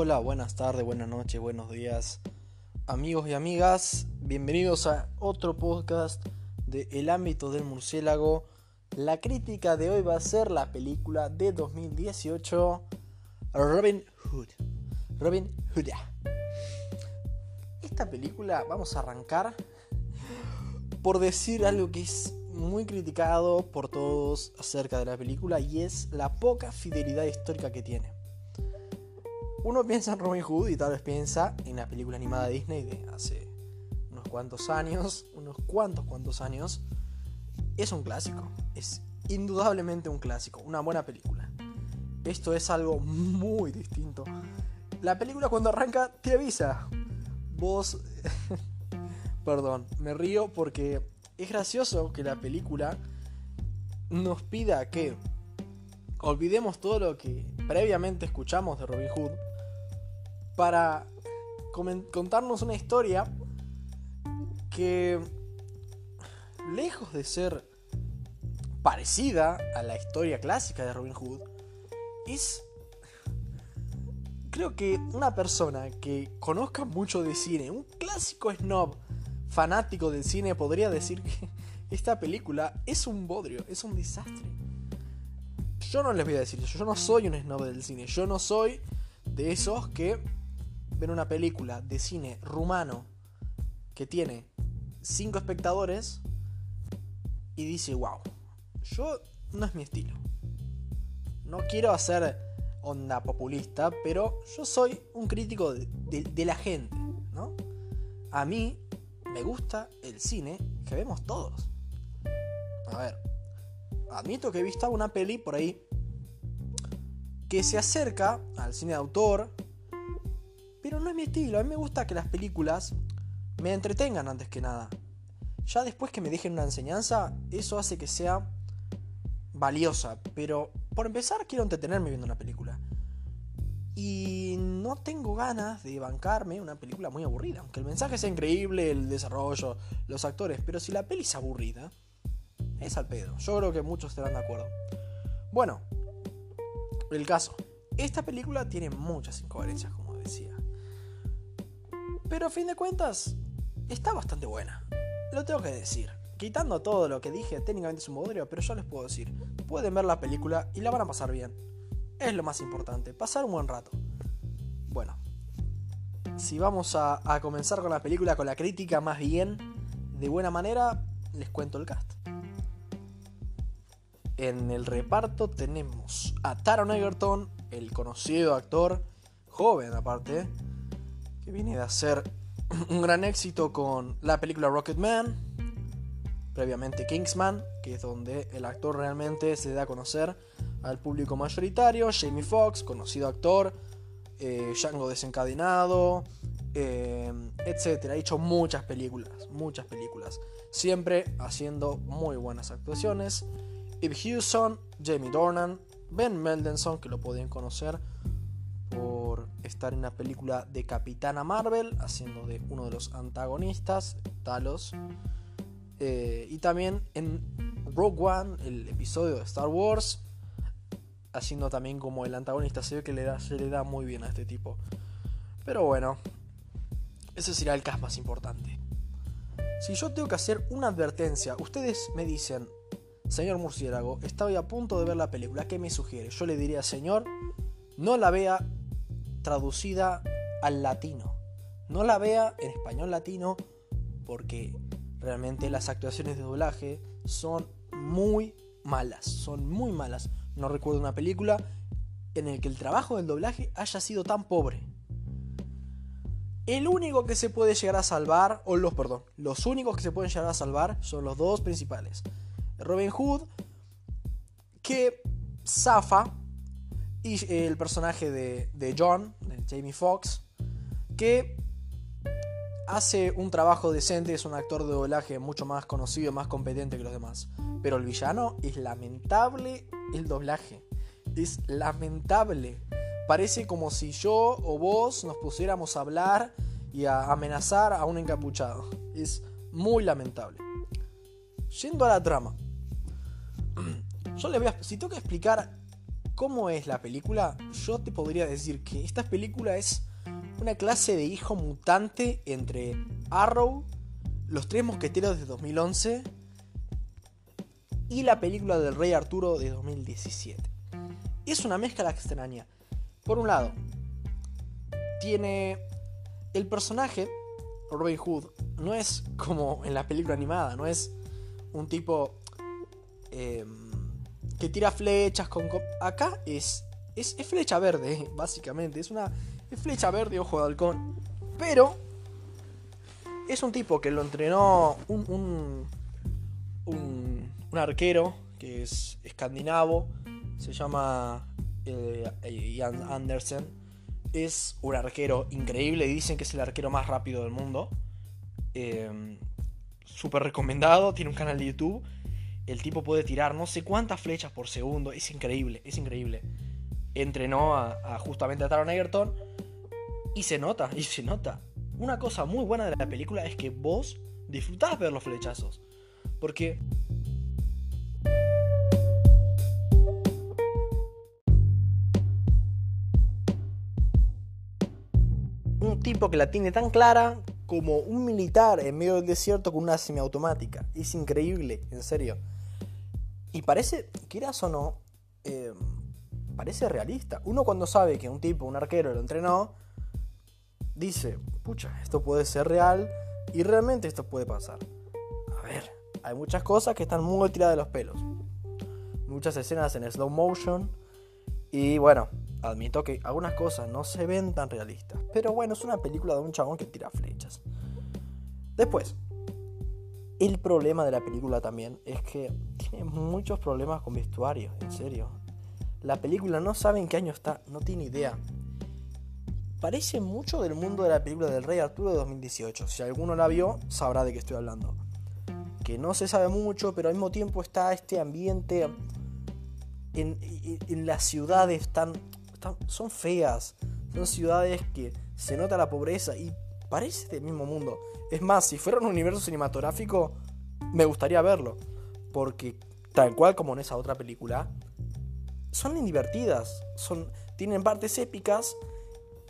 Hola, buenas tardes, buenas noches, buenos días, amigos y amigas. Bienvenidos a otro podcast de El ámbito del murciélago. La crítica de hoy va a ser la película de 2018 Robin Hood. Robin Hood. Esta película vamos a arrancar por decir algo que es muy criticado por todos acerca de la película y es la poca fidelidad histórica que tiene. Uno piensa en Robin Hood y tal vez piensa en la película animada Disney de hace unos cuantos años, unos cuantos cuantos años. Es un clásico, es indudablemente un clásico, una buena película. Esto es algo muy distinto. La película cuando arranca te avisa. Vos... Perdón, me río porque es gracioso que la película nos pida que olvidemos todo lo que previamente escuchamos de Robin Hood para contarnos una historia que lejos de ser parecida a la historia clásica de Robin Hood es creo que una persona que conozca mucho de cine, un clásico snob fanático del cine podría decir que esta película es un bodrio, es un desastre. Yo no les voy a decir eso, yo no soy un snob del cine, yo no soy de esos que ven una película de cine rumano que tiene 5 espectadores y dice, wow, yo no es mi estilo. No quiero hacer onda populista, pero yo soy un crítico de, la gente, ¿no? A mí me gusta el cine que vemos todos. A ver, admito que he visto una peli por ahí que se acerca al cine de autor, pero no es mi estilo. A mí me gusta que las películas me entretengan antes que nada. Ya después que me dejen una enseñanza, eso hace que sea valiosa. Pero por empezar, quiero entretenerme viendo una película. Y no tengo ganas de bancarme una película muy aburrida. Aunque el mensaje sea increíble, el desarrollo, los actores. Pero si la peli es aburrida, es al pedo. Yo creo que muchos estarán de acuerdo. Bueno, el caso. Esta película tiene muchas incoherencias, como decía. Pero a fin de cuentas, está bastante buena. Lo tengo que decir. Quitando todo lo que dije, técnicamente es un bodrio, pero yo les puedo decir, pueden ver la película y la van a pasar bien es lo más importante, pasar un buen rato. Bueno, si vamos a, comenzar con la película, con la crítica más bien, de buena manera, les cuento el cast. En el reparto tenemos a Taron Egerton, el conocido actor, joven aparte, que viene de hacer un gran éxito con la película Rocketman, previamente Kingsman, que es donde el actor realmente se da a conocer al público mayoritario. Jamie Foxx, conocido actor, eh, Django desencadenado, eh, etc. Ha hecho muchas películas, muchas películas. Siempre haciendo muy buenas actuaciones. Eve Hewson, Jamie Dornan, Ben Mendelsohn, que lo pueden conocer estar en la película de Capitana Marvel, haciendo de uno de los antagonistas, Talos. Eh, y también en Rogue One, el episodio de Star Wars, haciendo también como el antagonista. Se ve que le da, se le da muy bien a este tipo. Pero bueno, ese será el cast más importante. Si yo tengo que hacer una advertencia, ustedes me dicen, señor Murciélago, estaba a punto de ver la película, ¿qué me sugiere? Yo le diría, señor, no la vea traducida al latino. No la vea en español latino porque realmente las actuaciones de doblaje son muy malas, son muy malas no recuerdo una película en el que el trabajo del doblaje haya sido tan pobre. El único que se puede llegar a salvar, o los, perdón, los únicos que se pueden llegar a salvar son los dos principales. Robin Hood, que zafa, el personaje de, John, de Jamie Foxx, que hace un trabajo decente, es un actor de doblaje mucho más conocido, más competente que los demás. Pero el villano es lamentable el doblaje. Es lamentable. Parece como si yo o vos nos pusiéramos a hablar y a amenazar a un encapuchado. Es muy lamentable. Yendo a la trama. Yo le voy a... Si tengo que explicar ¿Cómo es la película? Yo te podría decir que esta película es una clase de hijo mutante entre Arrow, Los Tres Mosqueteros de 2011 y la película del Rey Arturo de 2017. Es una mezcla extraña. Por un lado, tiene el personaje, Robin Hood, no es como en la película animada, no es un tipo em, que tira flechas con... Acá es, es, flecha verde, básicamente. Es una flecha verde, ojo de halcón. Pero es un tipo que lo entrenó un, un, un, arquero que es escandinavo. Se llama eh, Ian Andersen. Es un arquero increíble. Dicen que es el arquero más rápido del mundo. Eh, Súper recomendado. Tiene un canal de YouTube. El tipo puede tirar no sé cuántas flechas por segundo. Es increíble, es increíble. Entrenó a, justamente a Taron Egerton. Y se nota, y se nota. Una cosa muy buena de la película es que vos disfrutás ver los flechazos. Porque un tipo que la tiene tan clara como un militar en medio del desierto con una semiautomática. Es increíble, en serio. Y parece, quieras o no, eh, parece realista. Uno cuando sabe que un tipo, un arquero, lo entrenó, dice, pucha, esto puede ser real y realmente esto puede pasar. A ver, hay muchas cosas que están muy tiradas de los pelos. Muchas escenas en slow motion. Y bueno, admito que algunas cosas no se ven tan realistas. Pero bueno, es una película de un chabón que tira flechas. Después, el problema de la película también es que tiene muchos problemas con vestuario, en serio. La película no sabe en qué año está, no tiene idea. Parece mucho del mundo de la película del Rey Arturo de 2018. Si alguno la vio, sabrá de qué estoy hablando. Que no se sabe mucho, pero al mismo tiempo está este ambiente en, las ciudades tan, son feas. Son ciudades que se nota la pobreza y parece del mismo mundo. Es más, si fuera un universo cinematográfico, me gustaría verlo. Porque tal cual como en esa otra película, son divertidas, son, tienen partes épicas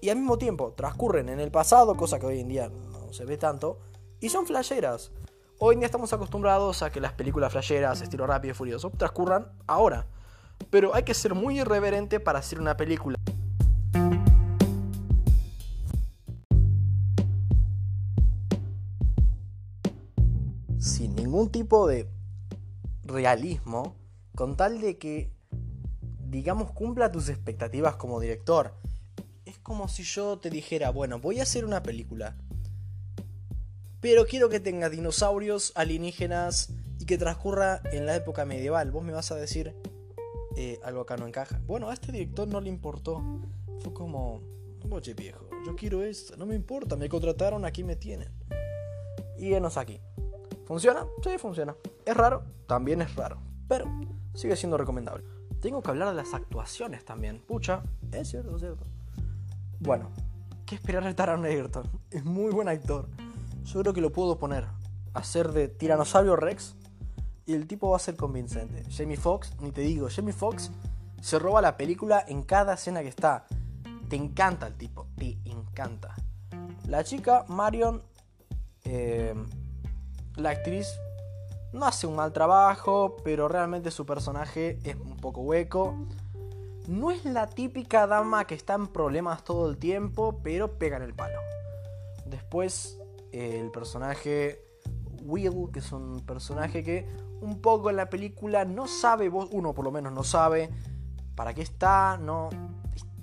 y al mismo tiempo transcurren en el pasado, cosa que hoy en día no se ve tanto, y son flasheras. Hoy en día estamos acostumbrados a que las películas flasheras, estilo rápido y furioso, transcurran ahora. Pero hay que ser muy irreverente para hacer una película. Ningún tipo de realismo con tal de que, digamos, cumpla tus expectativas como director. Es como si yo te dijera, bueno, voy a hacer una película, pero quiero que tenga dinosaurios, alienígenas y que transcurra en la época medieval. Vos me vas a decir, eh, algo acá no encaja. Bueno, a este director no le importó. Fue como, oye viejo, yo quiero esto, no me importa, me contrataron, aquí me tienen. Y enos aquí. ¿Funciona? Sí, funciona. ¿Es raro? También es raro. Pero sigue siendo recomendable. Tengo que hablar de las actuaciones también. Pucha, es cierto, es cierto. Bueno, ¿qué esperar de Taron Egerton? Es muy buen actor. Yo creo que lo puedo poner a ser de Tiranosaurio Rex y el tipo va a ser convincente. Jamie Foxx, ni te digo, Jamie Foxx se roba la película en cada escena que está. Te encanta el tipo, te encanta. La chica, Marion, eh, la actriz no hace un mal trabajo, pero realmente su personaje es un poco hueco. No es la típica dama que está en problemas todo el tiempo, pero pega en el palo. Después, el personaje Will, que es un personaje que un poco en la película no sabe, uno por lo menos no sabe para qué está, no,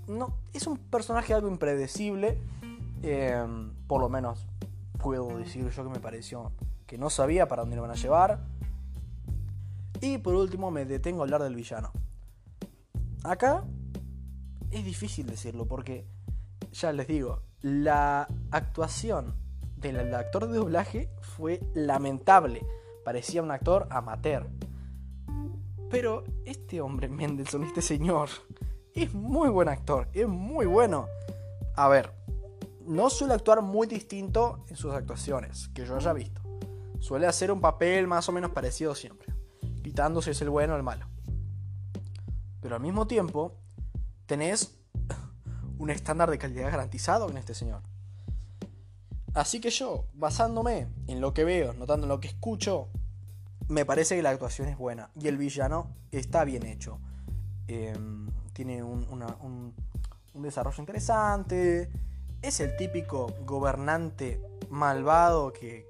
no es un personaje algo impredecible, eh, por lo menos puedo decir yo que me pareció que no sabía para dónde lo van a llevar. Y por último me detengo a hablar del villano. Acá es difícil decirlo porque, ya les digo, la actuación del actor de doblaje fue lamentable. Parecía un actor amateur. Pero este hombre, Mendelssohn, este señor, es muy buen actor, es muy bueno. A ver, no suele actuar muy distinto en sus actuaciones, que yo haya visto suele hacer un papel más o menos parecido siempre, quitando si es el bueno o el malo. Pero al mismo tiempo, tenés un estándar de calidad garantizado en este señor. Así que yo, basándome en lo que veo, notando en lo que escucho, me parece que la actuación es buena. Y el villano está bien hecho. Em, tiene un, desarrollo interesante. Es el típico gobernante malvado que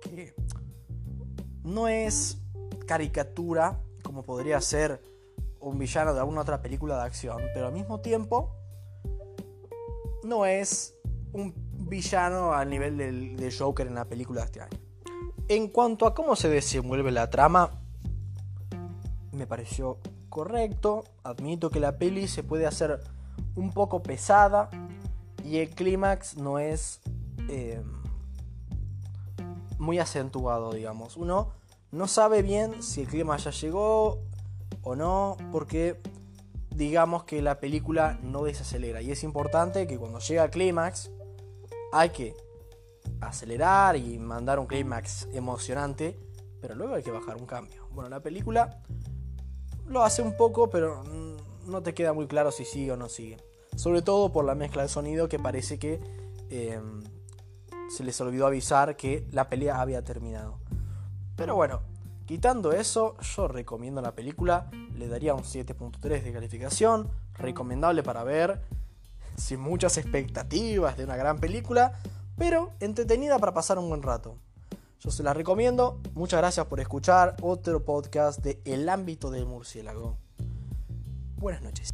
no es caricatura como podría ser un villano de alguna otra película de acción, pero al mismo tiempo no es un villano al nivel del, Joker en la película de este año. En cuanto a cómo se desenvuelve la trama, me pareció correcto. Admito que la peli se puede hacer un poco pesada y el clímax no es eh, muy acentuado, digamos. Uno no sabe bien si el clímax ya llegó o no, porque digamos que la película no desacelera. Y es importante que cuando llega al clímax hay que acelerar y mandar un clímax emocionante, pero luego hay que bajar un cambio. Bueno, la película lo hace un poco, pero no te queda muy claro si sigue o no sigue. Sobre todo por la mezcla de sonido que parece que em, se les olvidó avisar que la pelea había terminado. Pero bueno, quitando eso, yo recomiendo la película, le daría un 7.3 de calificación, recomendable para ver, sin muchas expectativas de una gran película, pero entretenida para pasar un buen rato. Yo se la recomiendo, muchas gracias por escuchar otro podcast de El ámbito del murciélago. Buenas noches.